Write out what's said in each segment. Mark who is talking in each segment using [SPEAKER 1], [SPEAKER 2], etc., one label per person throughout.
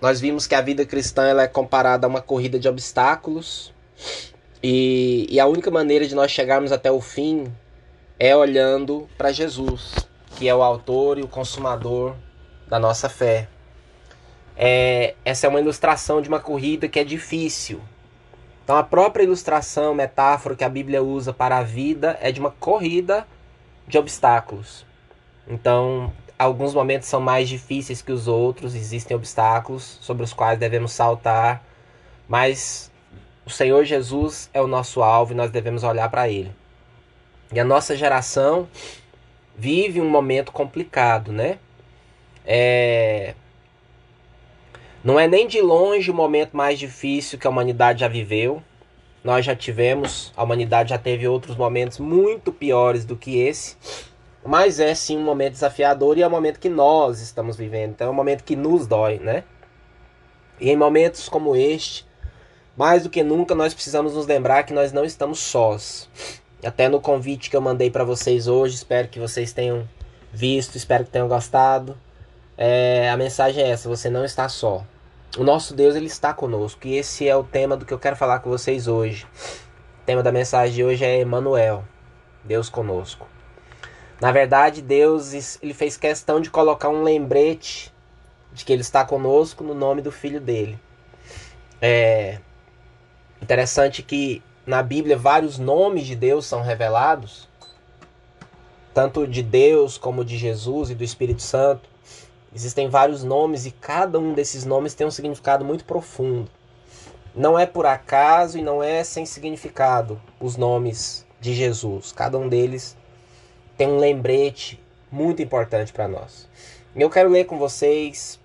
[SPEAKER 1] nós vimos que a vida cristã ela é comparada a uma corrida de obstáculos e, e a única maneira de nós chegarmos até o fim é olhando para Jesus, que é o autor e o consumador da nossa fé. É, essa é uma ilustração de uma corrida que é difícil. Então, a própria ilustração, metáfora que a Bíblia usa para a vida é de uma corrida de obstáculos. Então, alguns momentos são mais difíceis que os outros, existem obstáculos sobre os quais devemos saltar, mas o Senhor Jesus é o nosso alvo e nós devemos olhar para Ele. E a nossa geração vive um momento complicado, né? É... Não é nem de longe o momento mais difícil que a humanidade já viveu. Nós já tivemos, a humanidade já teve outros momentos muito piores do que esse. Mas é sim um momento desafiador e é um momento que nós estamos vivendo. Então é um momento que nos dói, né? E em momentos como este, mais do que nunca nós precisamos nos lembrar que nós não estamos sós. Até no convite que eu mandei para vocês hoje, espero que vocês tenham visto, espero que tenham gostado. É, a mensagem é essa: você não está só. O nosso Deus ele está conosco e esse é o tema do que eu quero falar com vocês hoje. O tema da mensagem de hoje é Emmanuel, Deus conosco. Na verdade, Deus ele fez questão de colocar um lembrete de que ele está conosco no nome do filho dele. É, Interessante que na Bíblia vários nomes de Deus são revelados, tanto de Deus como de Jesus e do Espírito Santo. Existem vários nomes e cada um desses nomes tem um significado muito profundo. Não é por acaso e não é sem significado os nomes de Jesus. Cada um deles tem um lembrete muito importante para nós. Eu quero ler com vocês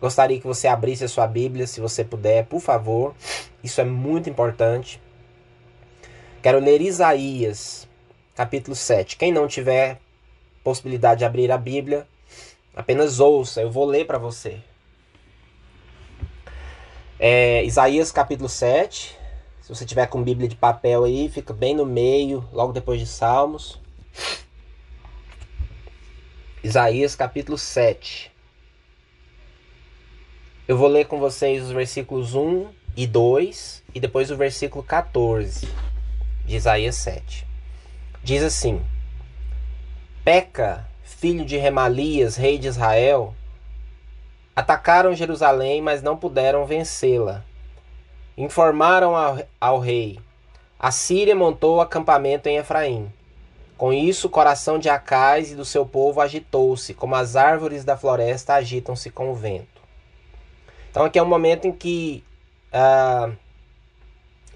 [SPEAKER 1] Gostaria que você abrisse a sua Bíblia, se você puder, por favor. Isso é muito importante. Quero ler Isaías, capítulo 7. Quem não tiver possibilidade de abrir a Bíblia, apenas ouça, eu vou ler para você. É, Isaías, capítulo 7. Se você tiver com Bíblia de papel aí, fica bem no meio, logo depois de Salmos. Isaías, capítulo 7. Eu vou ler com vocês os versículos 1 e 2 e depois o versículo 14 de Isaías 7. Diz assim: Peca, filho de Remalias, rei de Israel, atacaram Jerusalém, mas não puderam vencê-la. Informaram ao, ao rei: A Síria montou acampamento em Efraim. Com isso, o coração de Acais e do seu povo agitou-se, como as árvores da floresta agitam-se com o vento. Então aqui é um momento em que uh,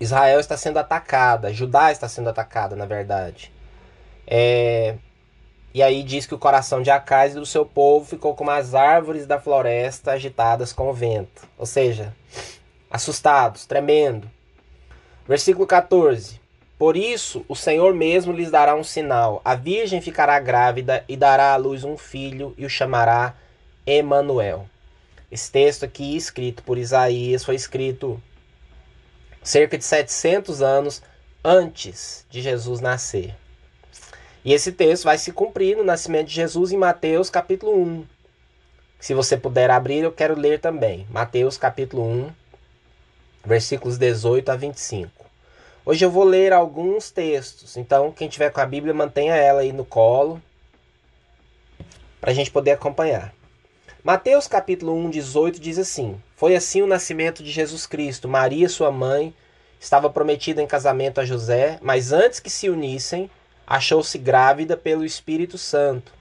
[SPEAKER 1] Israel está sendo atacada, Judá está sendo atacada, na verdade. É, e aí diz que o coração de Acais e do seu povo ficou como as árvores da floresta agitadas com o vento. Ou seja, assustados, tremendo. Versículo 14. Por isso o Senhor mesmo lhes dará um sinal. A virgem ficará grávida e dará à luz um filho e o chamará Emanuel. Esse texto aqui, escrito por Isaías, foi escrito cerca de 700 anos antes de Jesus nascer. E esse texto vai se cumprir no nascimento de Jesus em Mateus capítulo 1. Se você puder abrir, eu quero ler também. Mateus capítulo 1, versículos 18 a 25. Hoje eu vou ler alguns textos, então quem tiver com a Bíblia mantenha ela aí no colo para a gente poder acompanhar. Mateus capítulo 1, 18 diz assim: Foi assim o nascimento de Jesus Cristo. Maria, sua mãe, estava prometida em casamento a José, mas antes que se unissem, achou-se grávida pelo Espírito Santo.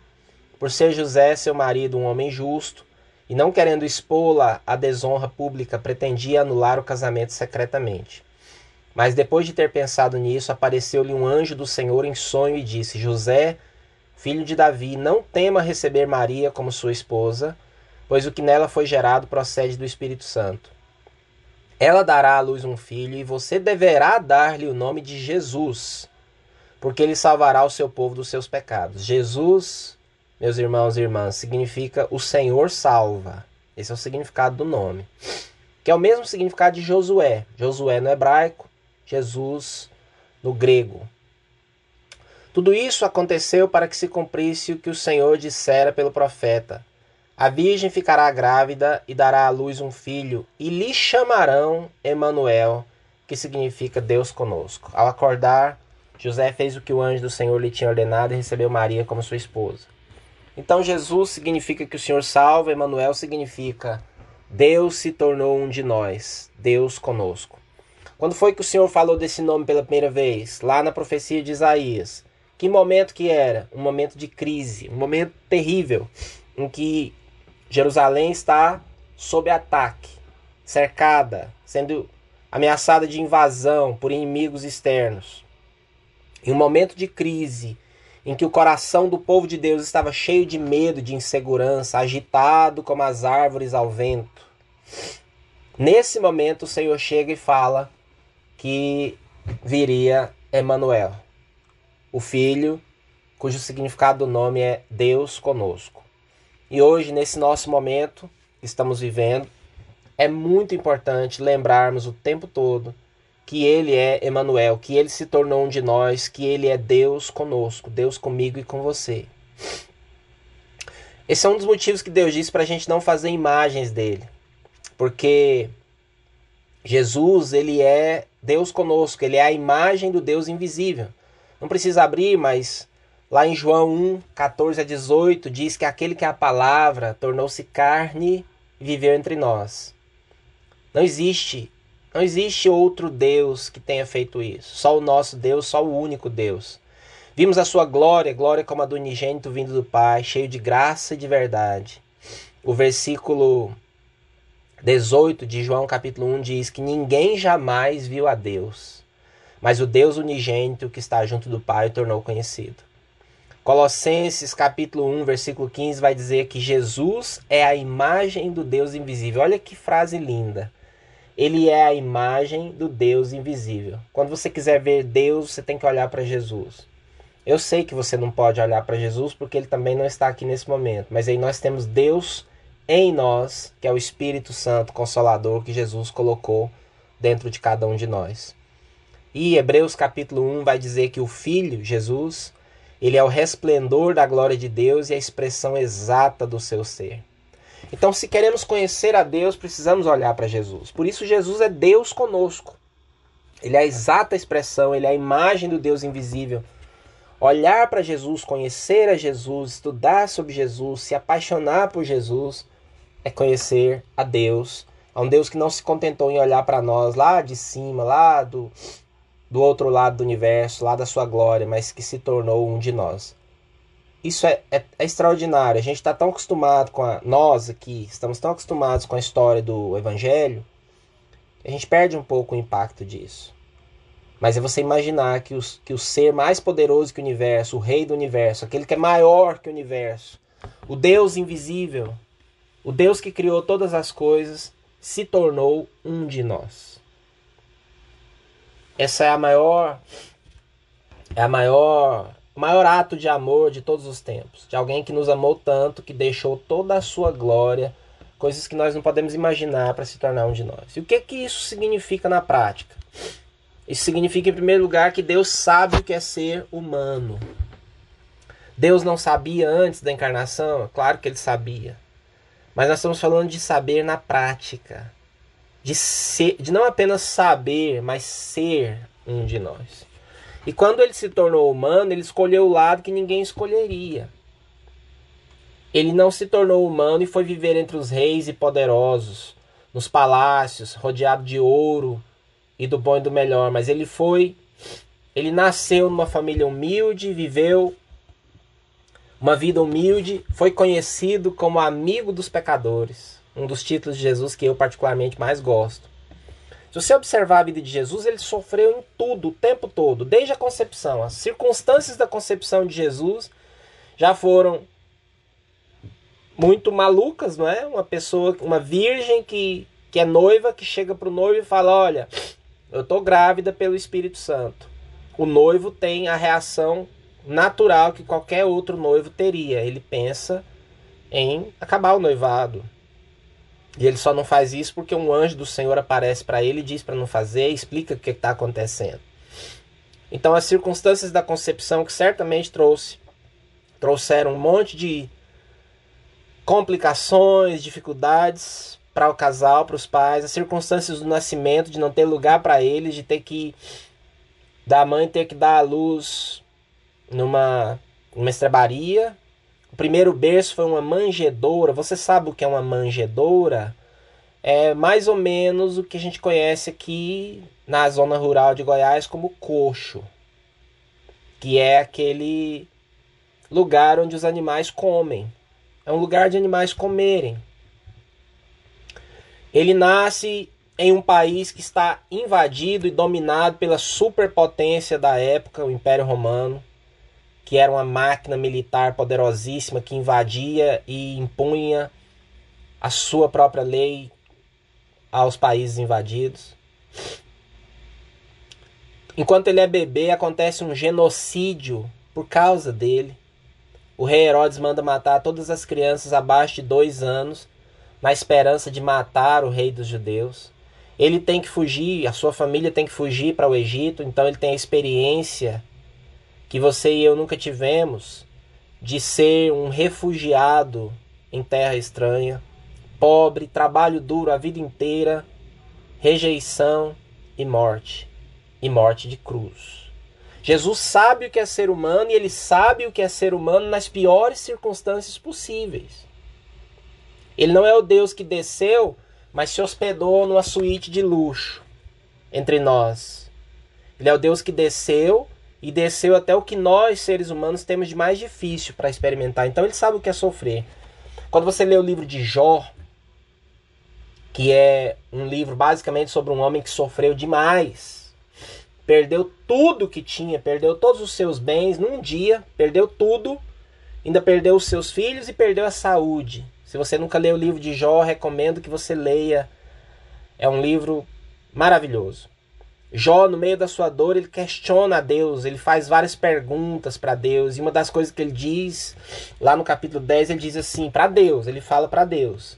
[SPEAKER 1] Por ser José, seu marido, um homem justo, e não querendo expô-la à desonra pública, pretendia anular o casamento secretamente. Mas depois de ter pensado nisso, apareceu-lhe um anjo do Senhor em sonho e disse: José, filho de Davi, não tema receber Maria como sua esposa pois o que nela foi gerado procede do Espírito Santo. Ela dará à luz um filho, e você deverá dar-lhe o nome de Jesus, porque ele salvará o seu povo dos seus pecados. Jesus, meus irmãos e irmãs, significa o Senhor salva. Esse é o significado do nome. Que é o mesmo significado de Josué. Josué no hebraico, Jesus no grego. Tudo isso aconteceu para que se cumprisse o que o Senhor dissera pelo profeta. A virgem ficará grávida e dará à luz um filho, e lhe chamarão Emanuel, que significa Deus conosco. Ao acordar, José fez o que o anjo do Senhor lhe tinha ordenado e recebeu Maria como sua esposa. Então Jesus significa que o Senhor salva, Emanuel significa Deus se tornou um de nós, Deus conosco. Quando foi que o Senhor falou desse nome pela primeira vez? Lá na profecia de Isaías. Que momento que era? Um momento de crise, um momento terrível, em que Jerusalém está sob ataque, cercada, sendo ameaçada de invasão por inimigos externos. Em um momento de crise, em que o coração do povo de Deus estava cheio de medo, de insegurança, agitado como as árvores ao vento. Nesse momento, o Senhor chega e fala que viria Emanuel, o filho cujo significado do nome é Deus conosco. E hoje, nesse nosso momento que estamos vivendo, é muito importante lembrarmos o tempo todo que ele é Emanuel, que ele se tornou um de nós, que ele é Deus conosco, Deus comigo e com você. Esse é um dos motivos que Deus disse para a gente não fazer imagens dele, porque Jesus ele é Deus conosco, ele é a imagem do Deus invisível. Não precisa abrir, mas lá em João 1, 14 a 18 diz que aquele que é a palavra tornou-se carne e viveu entre nós. Não existe, não existe outro Deus que tenha feito isso. Só o nosso Deus, só o único Deus. Vimos a sua glória, glória como a do unigênito vindo do Pai, cheio de graça e de verdade. O versículo 18 de João capítulo 1 diz que ninguém jamais viu a Deus, mas o Deus unigênito que está junto do Pai o tornou conhecido. Colossenses capítulo 1, versículo 15 vai dizer que Jesus é a imagem do Deus invisível. Olha que frase linda. Ele é a imagem do Deus invisível. Quando você quiser ver Deus, você tem que olhar para Jesus. Eu sei que você não pode olhar para Jesus porque ele também não está aqui nesse momento, mas aí nós temos Deus em nós, que é o Espírito Santo Consolador que Jesus colocou dentro de cada um de nós. E Hebreus capítulo 1 vai dizer que o Filho, Jesus, ele é o resplendor da glória de Deus e a expressão exata do seu ser. Então, se queremos conhecer a Deus, precisamos olhar para Jesus. Por isso, Jesus é Deus conosco. Ele é a exata expressão, ele é a imagem do Deus invisível. Olhar para Jesus, conhecer a Jesus, estudar sobre Jesus, se apaixonar por Jesus, é conhecer a Deus, a um Deus que não se contentou em olhar para nós lá de cima, lá do, do outro lado do universo, lá da sua glória, mas que se tornou um de nós. Isso é, é, é extraordinário. A gente está tão acostumado com a. Nós aqui estamos tão acostumados com a história do Evangelho, a gente perde um pouco o impacto disso. Mas é você imaginar que, os, que o ser mais poderoso que o universo, o rei do universo, aquele que é maior que o universo, o Deus invisível, o Deus que criou todas as coisas se tornou um de nós. Essa é a maior é a maior maior ato de amor de todos os tempos, de alguém que nos amou tanto que deixou toda a sua glória, coisas que nós não podemos imaginar para se tornar um de nós. E o que que isso significa na prática? Isso significa em primeiro lugar que Deus sabe o que é ser humano. Deus não sabia antes da encarnação? Claro que ele sabia. Mas nós estamos falando de saber na prática. De, ser, de não apenas saber, mas ser um de nós. E quando ele se tornou humano, ele escolheu o lado que ninguém escolheria. Ele não se tornou humano e foi viver entre os reis e poderosos, nos palácios, rodeado de ouro e do bom e do melhor, mas ele foi ele nasceu numa família humilde, viveu uma vida humilde, foi conhecido como amigo dos pecadores, um dos títulos de Jesus que eu particularmente mais gosto. Se você observar a vida de Jesus, ele sofreu em tudo, o tempo todo, desde a concepção. As circunstâncias da concepção de Jesus já foram muito malucas, não é? Uma pessoa, uma virgem que, que é noiva, que chega para o noivo e fala: Olha, eu estou grávida pelo Espírito Santo. O noivo tem a reação natural que qualquer outro noivo teria. Ele pensa em acabar o noivado. E ele só não faz isso porque um anjo do Senhor aparece para ele e diz para não fazer, explica o que está acontecendo. Então as circunstâncias da concepção que certamente trouxe trouxeram um monte de complicações, dificuldades para o casal, para os pais, as circunstâncias do nascimento, de não ter lugar para eles, de ter que da mãe ter que dar a luz numa, numa estrebaria. O primeiro berço foi uma manjedoura. Você sabe o que é uma manjedoura? É mais ou menos o que a gente conhece aqui na zona rural de Goiás como coxo, que é aquele lugar onde os animais comem. É um lugar de animais comerem. Ele nasce em um país que está invadido e dominado pela superpotência da época, o Império Romano, que era uma máquina militar poderosíssima que invadia e impunha a sua própria lei aos países invadidos. Enquanto ele é bebê, acontece um genocídio por causa dele. O rei Herodes manda matar todas as crianças abaixo de dois anos, na esperança de matar o rei dos judeus. Ele tem que fugir, a sua família tem que fugir para o Egito, então ele tem a experiência que você e eu nunca tivemos de ser um refugiado em terra estranha, pobre, trabalho duro a vida inteira, rejeição e morte, e morte de cruz. Jesus sabe o que é ser humano e ele sabe o que é ser humano nas piores circunstâncias possíveis. Ele não é o Deus que desceu, mas se hospedou numa suíte de luxo entre nós. Ele é o Deus que desceu e desceu até o que nós, seres humanos, temos de mais difícil para experimentar. Então ele sabe o que é sofrer. Quando você lê o livro de Jó, que é um livro basicamente sobre um homem que sofreu demais perdeu tudo que tinha, perdeu todos os seus bens num dia, perdeu tudo, ainda perdeu os seus filhos e perdeu a saúde. Se você nunca leu o livro de Jó, recomendo que você leia. É um livro maravilhoso. Jó, no meio da sua dor, ele questiona a Deus, ele faz várias perguntas para Deus, e uma das coisas que ele diz, lá no capítulo 10, ele diz assim: para Deus, ele fala para Deus: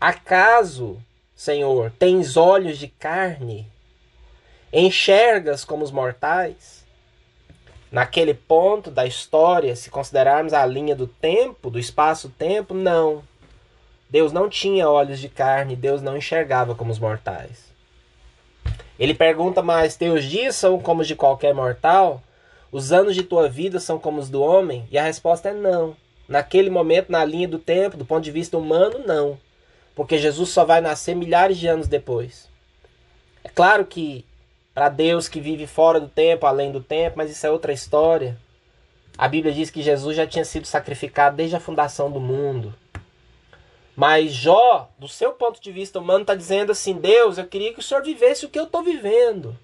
[SPEAKER 1] Acaso, Senhor, tens olhos de carne enxergas como os mortais? Naquele ponto da história, se considerarmos a linha do tempo, do espaço-tempo, não. Deus não tinha olhos de carne, Deus não enxergava como os mortais. Ele pergunta mais: Teus dias são como os de qualquer mortal? Os anos de tua vida são como os do homem? E a resposta é não. Naquele momento, na linha do tempo, do ponto de vista humano, não. Porque Jesus só vai nascer milhares de anos depois. É claro que para Deus que vive fora do tempo, além do tempo, mas isso é outra história. A Bíblia diz que Jesus já tinha sido sacrificado desde a fundação do mundo. Mas Jó, do seu ponto de vista humano, está dizendo assim: Deus, eu queria que o Senhor vivesse o que eu estou vivendo.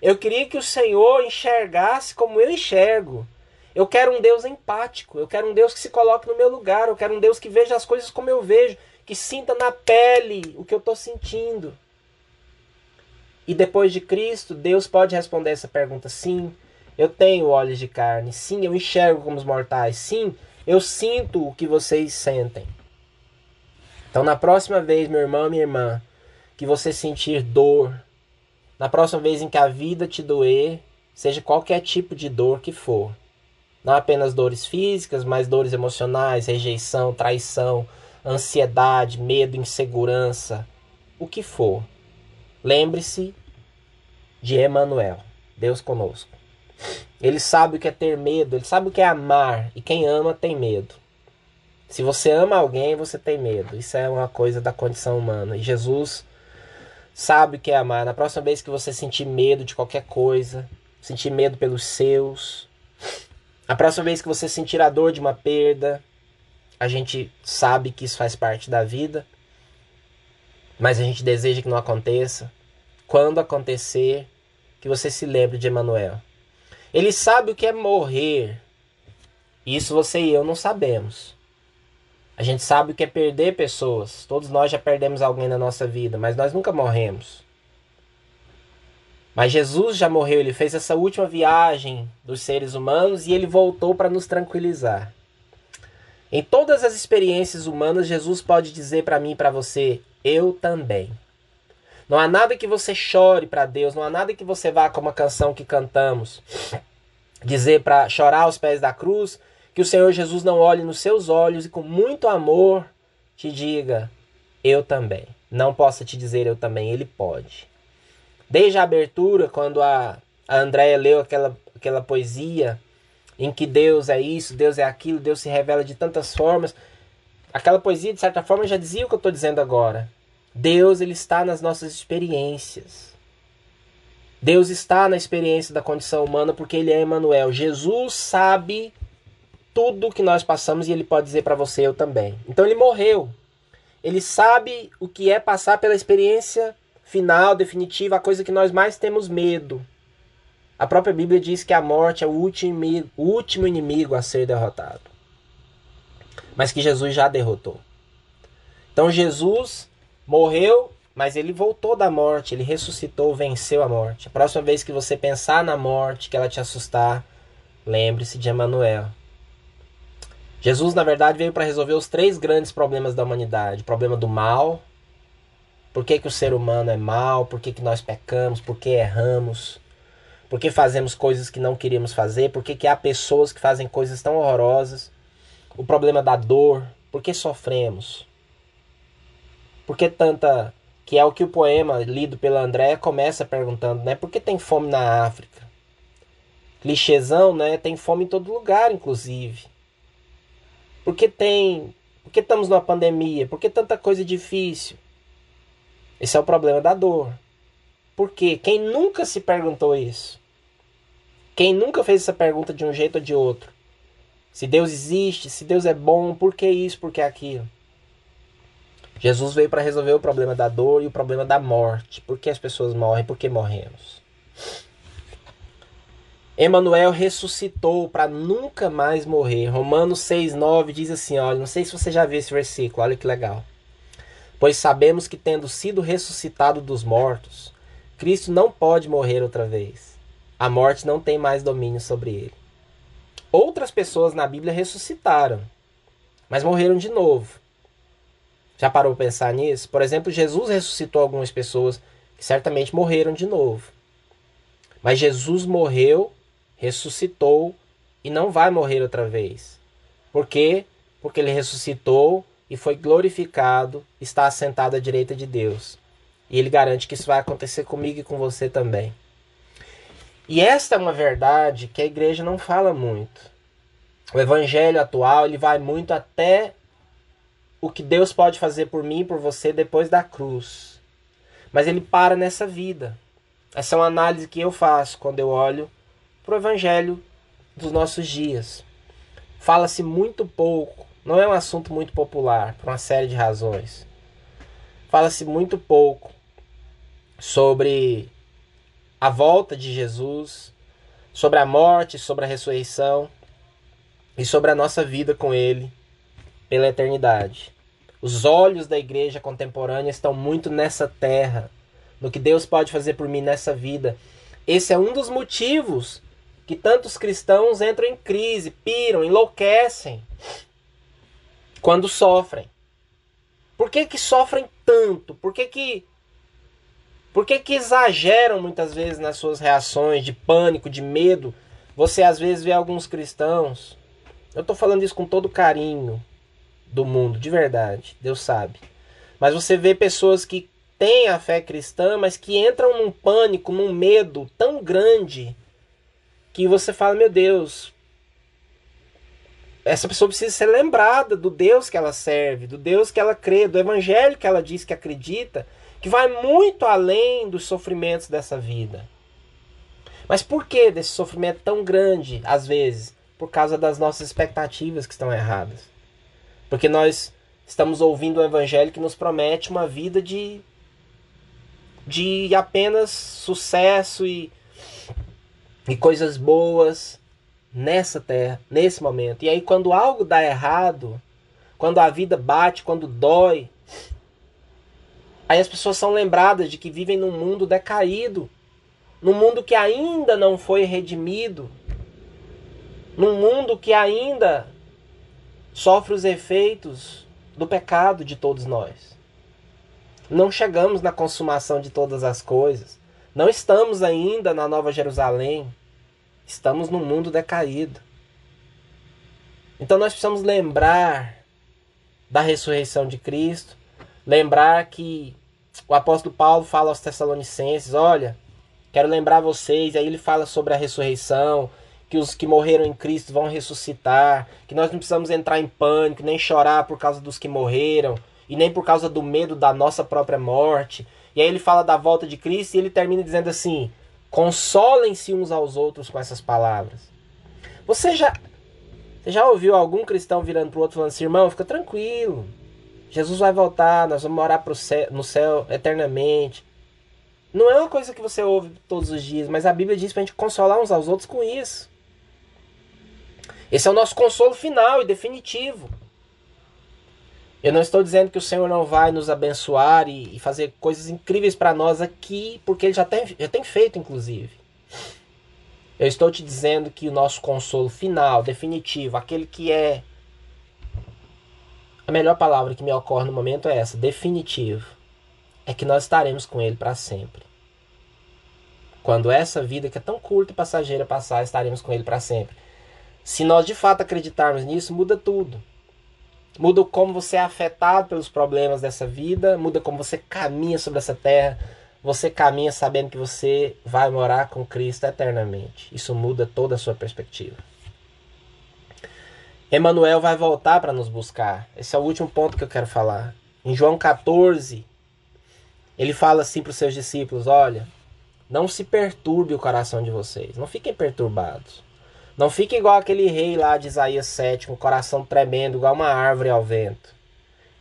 [SPEAKER 1] Eu queria que o Senhor enxergasse como eu enxergo. Eu quero um Deus empático. Eu quero um Deus que se coloque no meu lugar. Eu quero um Deus que veja as coisas como eu vejo. Que sinta na pele o que eu estou sentindo. E depois de Cristo, Deus pode responder essa pergunta: sim, eu tenho olhos de carne, sim, eu enxergo como os mortais, sim, eu sinto o que vocês sentem. Então, na próxima vez, meu irmão, minha irmã, que você sentir dor, na próxima vez em que a vida te doer, seja qualquer tipo de dor que for, não apenas dores físicas, mas dores emocionais, rejeição, traição, ansiedade, medo, insegurança, o que for. Lembre-se de Emmanuel, Deus conosco. Ele sabe o que é ter medo, ele sabe o que é amar, e quem ama tem medo. Se você ama alguém, você tem medo. Isso é uma coisa da condição humana. E Jesus sabe o que é amar. Na próxima vez que você sentir medo de qualquer coisa, sentir medo pelos seus, a próxima vez que você sentir a dor de uma perda, a gente sabe que isso faz parte da vida, mas a gente deseja que não aconteça quando acontecer, que você se lembre de Emanuel. Ele sabe o que é morrer. Isso você e eu não sabemos. A gente sabe o que é perder pessoas. Todos nós já perdemos alguém na nossa vida, mas nós nunca morremos. Mas Jesus já morreu, ele fez essa última viagem dos seres humanos e ele voltou para nos tranquilizar. Em todas as experiências humanas, Jesus pode dizer para mim e para você: Eu também. Não há nada que você chore para Deus, não há nada que você vá como a canção que cantamos, dizer para chorar aos pés da cruz, que o Senhor Jesus não olhe nos seus olhos e com muito amor te diga: Eu também. Não possa te dizer eu também, ele pode. Desde a abertura, quando a, a Andréia leu aquela, aquela poesia em que Deus é isso, Deus é aquilo, Deus se revela de tantas formas. Aquela poesia, de certa forma, já dizia o que eu estou dizendo agora. Deus ele está nas nossas experiências. Deus está na experiência da condição humana porque ele é Emmanuel. Jesus sabe tudo que nós passamos e ele pode dizer para você eu também. Então ele morreu. Ele sabe o que é passar pela experiência final, definitiva, a coisa que nós mais temos medo. A própria Bíblia diz que a morte é o último, o último inimigo a ser derrotado. Mas que Jesus já derrotou. Então Jesus morreu, mas ele voltou da morte, ele ressuscitou, venceu a morte. A próxima vez que você pensar na morte, que ela te assustar, lembre-se de Emmanuel. Jesus, na verdade, veio para resolver os três grandes problemas da humanidade: o problema do mal, por que, que o ser humano é mal, por que, que nós pecamos, por que erramos, por que fazemos coisas que não queríamos fazer, por que, que há pessoas que fazem coisas tão horrorosas, o problema da dor, por que sofremos, por que tanta. que é o que o poema lido pela Andréa começa perguntando, né? Por que tem fome na África? Clichêzão, né? Tem fome em todo lugar, inclusive. Por que tem. Por que estamos numa pandemia? Por que tanta coisa difícil? Esse é o problema da dor. Por quê? Quem nunca se perguntou isso? Quem nunca fez essa pergunta de um jeito ou de outro? Se Deus existe, se Deus é bom, por que isso, por que aquilo? Jesus veio para resolver o problema da dor e o problema da morte. Por que as pessoas morrem? Por que morremos? Emanuel ressuscitou para nunca mais morrer. Romanos 6:9 diz assim, olha, não sei se você já viu esse versículo, olha que legal. Pois sabemos que tendo sido ressuscitado dos mortos, Cristo não pode morrer outra vez. A morte não tem mais domínio sobre ele. Outras pessoas na Bíblia ressuscitaram, mas morreram de novo. Já parou para pensar nisso? Por exemplo, Jesus ressuscitou algumas pessoas que certamente morreram de novo. Mas Jesus morreu ressuscitou e não vai morrer outra vez. Por quê? Porque ele ressuscitou e foi glorificado, está assentado à direita de Deus. E ele garante que isso vai acontecer comigo e com você também. E esta é uma verdade que a igreja não fala muito. O evangelho atual, ele vai muito até o que Deus pode fazer por mim e por você depois da cruz. Mas ele para nessa vida. Essa é uma análise que eu faço quando eu olho para o evangelho dos nossos dias. Fala-se muito pouco, não é um assunto muito popular por uma série de razões. Fala-se muito pouco sobre a volta de Jesus, sobre a morte, sobre a ressurreição e sobre a nossa vida com Ele pela eternidade. Os olhos da igreja contemporânea estão muito nessa terra, no que Deus pode fazer por mim nessa vida. Esse é um dos motivos que tantos cristãos entram em crise, piram, enlouquecem quando sofrem. Por que que sofrem tanto? Por que que por que que exageram muitas vezes nas suas reações de pânico, de medo? Você às vezes vê alguns cristãos, eu estou falando isso com todo carinho do mundo, de verdade, Deus sabe. Mas você vê pessoas que têm a fé cristã, mas que entram num pânico, num medo tão grande que você fala, meu Deus, essa pessoa precisa ser lembrada do Deus que ela serve, do Deus que ela crê, do evangelho que ela diz que acredita, que vai muito além dos sofrimentos dessa vida. Mas por que desse sofrimento tão grande, às vezes? Por causa das nossas expectativas que estão erradas. Porque nós estamos ouvindo um evangelho que nos promete uma vida de de apenas sucesso e e coisas boas nessa terra, nesse momento. E aí, quando algo dá errado, quando a vida bate, quando dói, aí as pessoas são lembradas de que vivem num mundo decaído, num mundo que ainda não foi redimido, num mundo que ainda sofre os efeitos do pecado de todos nós. Não chegamos na consumação de todas as coisas. Não estamos ainda na Nova Jerusalém. Estamos num mundo decaído. Então nós precisamos lembrar da ressurreição de Cristo, lembrar que o apóstolo Paulo fala aos Tessalonicenses: olha, quero lembrar vocês, aí ele fala sobre a ressurreição, que os que morreram em Cristo vão ressuscitar, que nós não precisamos entrar em pânico, nem chorar por causa dos que morreram, e nem por causa do medo da nossa própria morte. E aí ele fala da volta de Cristo e ele termina dizendo assim: consolem-se uns aos outros com essas palavras. Você já, você já ouviu algum cristão virando para o outro falando assim, irmão, fica tranquilo. Jesus vai voltar, nós vamos morar no céu eternamente. Não é uma coisa que você ouve todos os dias, mas a Bíblia diz para a gente consolar uns aos outros com isso. Esse é o nosso consolo final e definitivo. Eu não estou dizendo que o Senhor não vai nos abençoar e, e fazer coisas incríveis para nós aqui, porque Ele já tem, já tem feito, inclusive. Eu estou te dizendo que o nosso consolo final, definitivo, aquele que é. A melhor palavra que me ocorre no momento é essa: definitivo. É que nós estaremos com Ele para sempre. Quando essa vida que é tão curta e passageira passar, estaremos com Ele para sempre. Se nós de fato acreditarmos nisso, muda tudo. Muda como você é afetado pelos problemas dessa vida, muda como você caminha sobre essa terra. Você caminha sabendo que você vai morar com Cristo eternamente. Isso muda toda a sua perspectiva. Emmanuel vai voltar para nos buscar. Esse é o último ponto que eu quero falar. Em João 14, ele fala assim para os seus discípulos: Olha, não se perturbe o coração de vocês, não fiquem perturbados. Não fique igual aquele rei lá de Isaías 7, com o coração tremendo, igual uma árvore ao vento.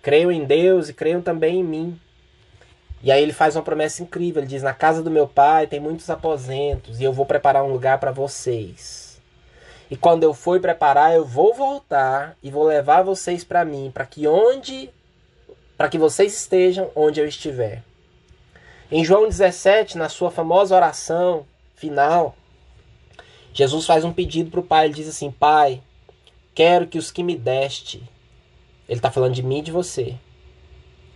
[SPEAKER 1] Creiam em Deus e creiam também em mim. E aí ele faz uma promessa incrível. Ele diz: Na casa do meu pai tem muitos aposentos e eu vou preparar um lugar para vocês. E quando eu for preparar, eu vou voltar e vou levar vocês para mim, para que onde para que vocês estejam onde eu estiver. Em João 17, na sua famosa oração final, Jesus faz um pedido para o Pai. Ele diz assim: Pai, quero que os que me deste. Ele está falando de mim e de você.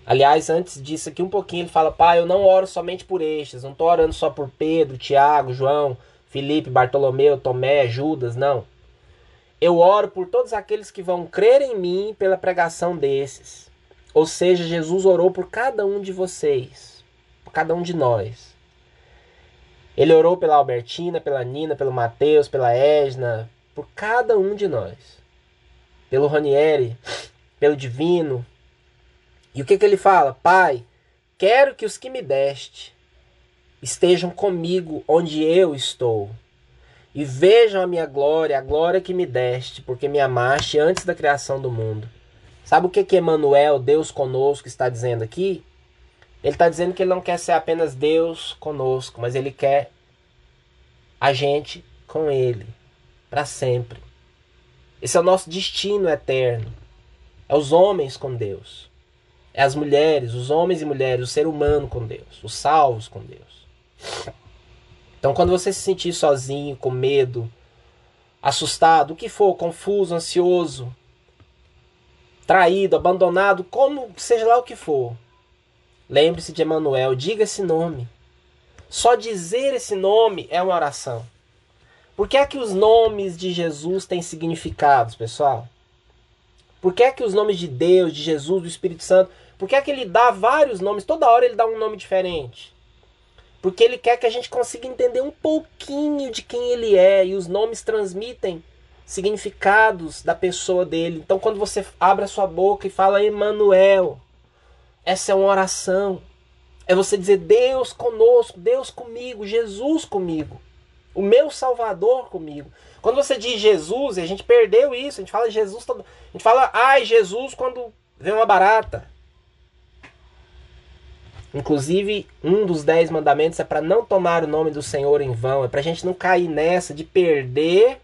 [SPEAKER 1] Aliás, antes disso aqui um pouquinho, ele fala: Pai, eu não oro somente por estes. Não estou orando só por Pedro, Tiago, João, Felipe, Bartolomeu, Tomé, Judas. Não. Eu oro por todos aqueles que vão crer em mim pela pregação desses. Ou seja, Jesus orou por cada um de vocês, por cada um de nós. Ele orou pela Albertina, pela Nina, pelo Mateus, pela Esna, por cada um de nós. Pelo Ranieri, pelo Divino. E o que, que ele fala? Pai, quero que os que me deste estejam comigo onde eu estou. E vejam a minha glória, a glória que me deste, porque me amaste antes da criação do mundo. Sabe o que que Emmanuel, Deus conosco, está dizendo aqui? Ele está dizendo que ele não quer ser apenas Deus conosco, mas ele quer a gente com ele para sempre. Esse é o nosso destino eterno. É os homens com Deus. É as mulheres, os homens e mulheres, o ser humano com Deus, os salvos com Deus. Então, quando você se sentir sozinho, com medo, assustado, o que for, confuso, ansioso, traído, abandonado, como seja lá o que for, Lembre-se de Emanuel, diga esse nome. Só dizer esse nome é uma oração. Por que é que os nomes de Jesus têm significados, pessoal? Por que é que os nomes de Deus, de Jesus, do Espírito Santo, por que é que ele dá vários nomes? Toda hora ele dá um nome diferente. Porque ele quer que a gente consiga entender um pouquinho de quem ele é e os nomes transmitem significados da pessoa dele. Então quando você abre a sua boca e fala Emanuel, essa é uma oração. É você dizer Deus conosco, Deus comigo, Jesus comigo. O meu Salvador comigo. Quando você diz Jesus, a gente perdeu isso. A gente fala Jesus todo. A gente fala, ai, Jesus, quando vem uma barata. Inclusive, um dos dez mandamentos é para não tomar o nome do Senhor em vão. É para a gente não cair nessa de perder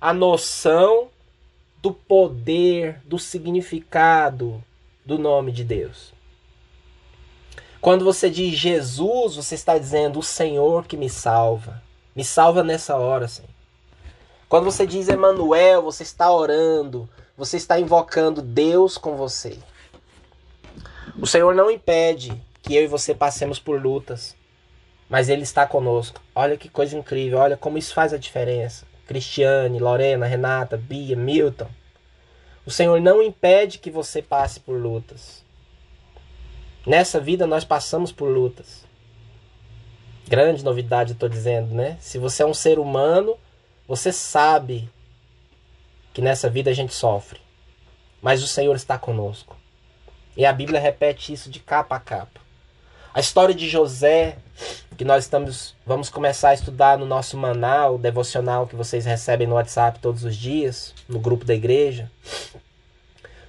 [SPEAKER 1] a noção do poder, do significado, do nome de Deus. Quando você diz Jesus, você está dizendo o Senhor que me salva. Me salva nessa hora, Senhor. Quando você diz Emanuel, você está orando, você está invocando Deus com você. O Senhor não impede que eu e você passemos por lutas, mas Ele está conosco. Olha que coisa incrível, olha como isso faz a diferença. Cristiane, Lorena, Renata, Bia, Milton. O Senhor não impede que você passe por lutas. Nessa vida nós passamos por lutas. Grande novidade, estou dizendo, né? Se você é um ser humano, você sabe que nessa vida a gente sofre. Mas o Senhor está conosco. E a Bíblia repete isso de capa a capa. A história de José, que nós estamos, vamos começar a estudar no nosso manal devocional que vocês recebem no WhatsApp todos os dias, no grupo da igreja,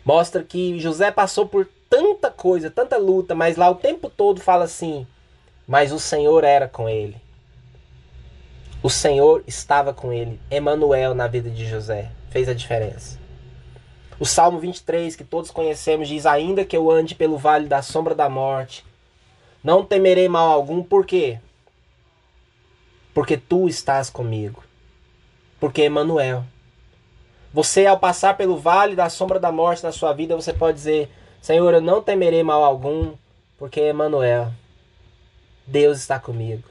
[SPEAKER 1] mostra que José passou por tanta coisa, tanta luta, mas lá o tempo todo fala assim: mas o Senhor era com ele. O Senhor estava com ele. Emanuel na vida de José fez a diferença. O Salmo 23, que todos conhecemos, diz: Ainda que eu ande pelo vale da sombra da morte, não temerei mal algum, por quê? Porque tu estás comigo. Porque Emanuel. Você, ao passar pelo vale da sombra da morte na sua vida, você pode dizer: Senhor, eu não temerei mal algum, porque Emanuel. Deus está comigo.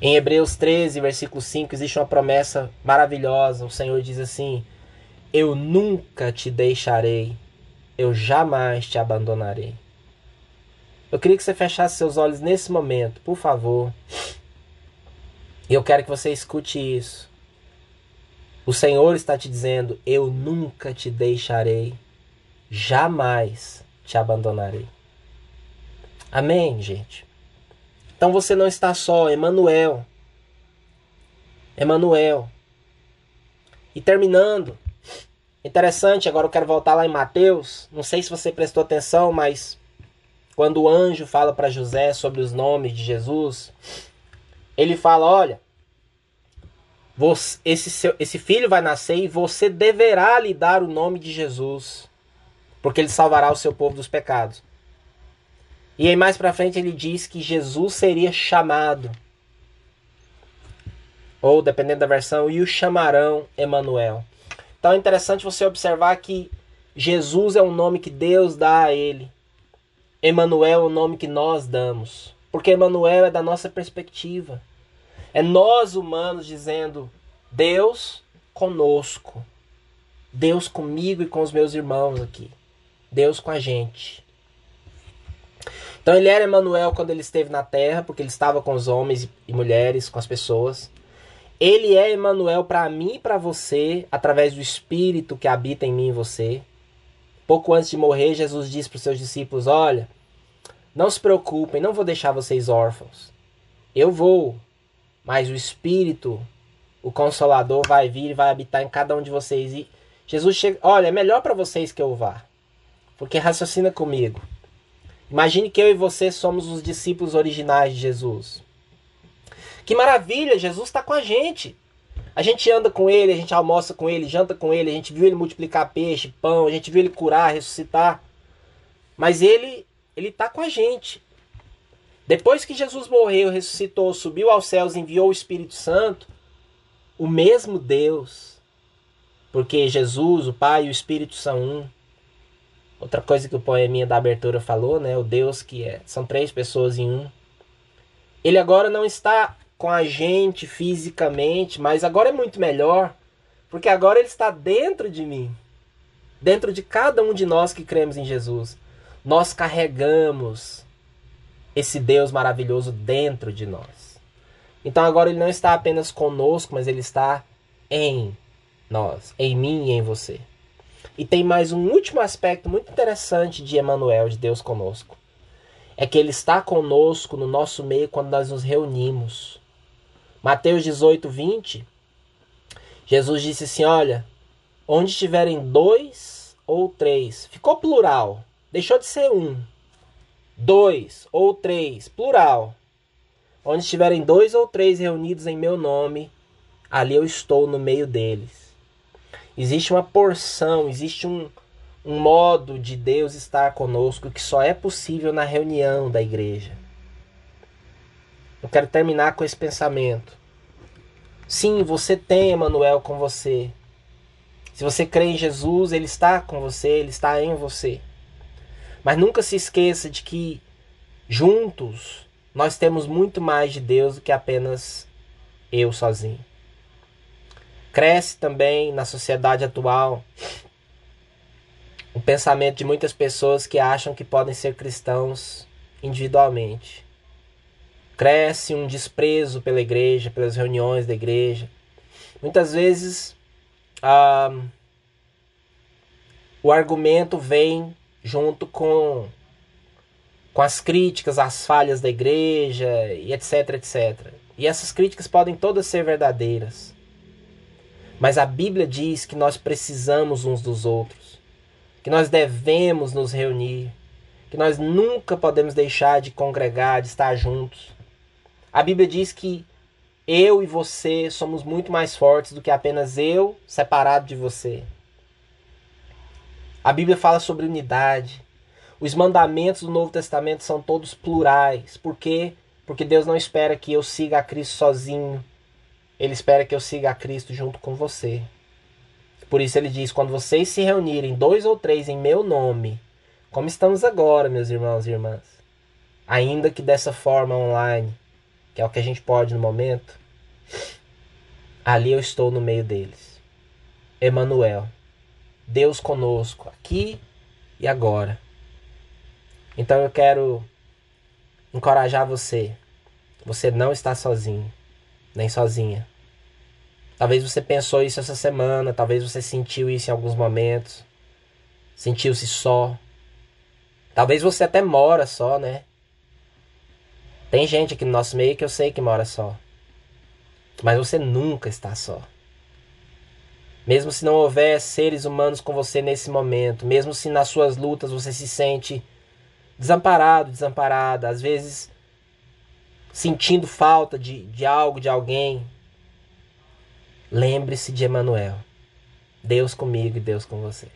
[SPEAKER 1] Em Hebreus 13, versículo 5, existe uma promessa maravilhosa. O Senhor diz assim: Eu nunca te deixarei, eu jamais te abandonarei. Eu queria que você fechasse seus olhos nesse momento, por favor. E eu quero que você escute isso. O Senhor está te dizendo: Eu nunca te deixarei, jamais te abandonarei. Amém, gente? Então você não está só, Emanuel. Emanuel. E terminando, interessante, agora eu quero voltar lá em Mateus. Não sei se você prestou atenção, mas quando o anjo fala para José sobre os nomes de Jesus, ele fala: Olha, você, esse, seu, esse filho vai nascer e você deverá lhe dar o nome de Jesus, porque ele salvará o seu povo dos pecados. E aí mais para frente ele diz que Jesus seria chamado ou dependendo da versão, e o chamarão Emanuel. Então é interessante você observar que Jesus é um nome que Deus dá a ele. Emanuel é o nome que nós damos, porque Emanuel é da nossa perspectiva. É nós humanos dizendo: Deus conosco. Deus comigo e com os meus irmãos aqui. Deus com a gente. Então ele era Emanuel quando ele esteve na terra, porque ele estava com os homens e mulheres, com as pessoas. Ele é Emanuel para mim e para você, através do Espírito que habita em mim e você. Pouco antes de morrer, Jesus disse para os seus discípulos: Olha, não se preocupem, não vou deixar vocês órfãos. Eu vou, mas o Espírito, o Consolador, vai vir e vai habitar em cada um de vocês. E Jesus chega: Olha, é melhor para vocês que eu vá, porque raciocina comigo. Imagine que eu e você somos os discípulos originais de Jesus. Que maravilha, Jesus está com a gente. A gente anda com ele, a gente almoça com ele, janta com ele, a gente viu ele multiplicar peixe, pão, a gente viu ele curar, ressuscitar. Mas ele ele está com a gente. Depois que Jesus morreu, ressuscitou, subiu aos céus, enviou o Espírito Santo, o mesmo Deus, porque Jesus, o Pai e o Espírito são um, Outra coisa que o poeminha da abertura falou, né? O Deus que é. São três pessoas em um. Ele agora não está com a gente fisicamente, mas agora é muito melhor, porque agora ele está dentro de mim. Dentro de cada um de nós que cremos em Jesus. Nós carregamos esse Deus maravilhoso dentro de nós. Então agora ele não está apenas conosco, mas ele está em nós, em mim e em você. E tem mais um último aspecto muito interessante de Emmanuel, de Deus conosco. É que ele está conosco no nosso meio quando nós nos reunimos. Mateus 18, 20. Jesus disse assim: Olha, onde estiverem dois ou três, ficou plural, deixou de ser um. Dois ou três, plural. Onde estiverem dois ou três reunidos em meu nome, ali eu estou no meio deles. Existe uma porção, existe um, um modo de Deus estar conosco que só é possível na reunião da igreja. Eu quero terminar com esse pensamento. Sim, você tem Emmanuel com você. Se você crê em Jesus, ele está com você, ele está em você. Mas nunca se esqueça de que juntos nós temos muito mais de Deus do que apenas eu sozinho cresce também na sociedade atual o pensamento de muitas pessoas que acham que podem ser cristãos individualmente. Cresce um desprezo pela igreja, pelas reuniões da igreja. Muitas vezes ah, o argumento vem junto com, com as críticas às falhas da igreja e etc, etc. E essas críticas podem todas ser verdadeiras. Mas a Bíblia diz que nós precisamos uns dos outros, que nós devemos nos reunir, que nós nunca podemos deixar de congregar, de estar juntos. A Bíblia diz que eu e você somos muito mais fortes do que apenas eu separado de você. A Bíblia fala sobre unidade. Os mandamentos do Novo Testamento são todos plurais. Por quê? Porque Deus não espera que eu siga a Cristo sozinho. Ele espera que eu siga a Cristo junto com você. Por isso ele diz: quando vocês se reunirem, dois ou três, em meu nome, como estamos agora, meus irmãos e irmãs, ainda que dessa forma online, que é o que a gente pode no momento, ali eu estou no meio deles. Emanuel, Deus conosco, aqui e agora. Então eu quero encorajar você. Você não está sozinho, nem sozinha. Talvez você pensou isso essa semana, talvez você sentiu isso em alguns momentos. Sentiu-se só. Talvez você até mora só, né? Tem gente aqui no nosso meio que eu sei que mora só. Mas você nunca está só. Mesmo se não houver seres humanos com você nesse momento, mesmo se nas suas lutas você se sente desamparado, desamparada, às vezes sentindo falta de, de algo, de alguém, lembre-se de Emanuel. Deus comigo e Deus com você.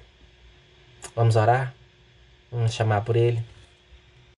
[SPEAKER 1] Vamos orar? Vamos chamar por ele?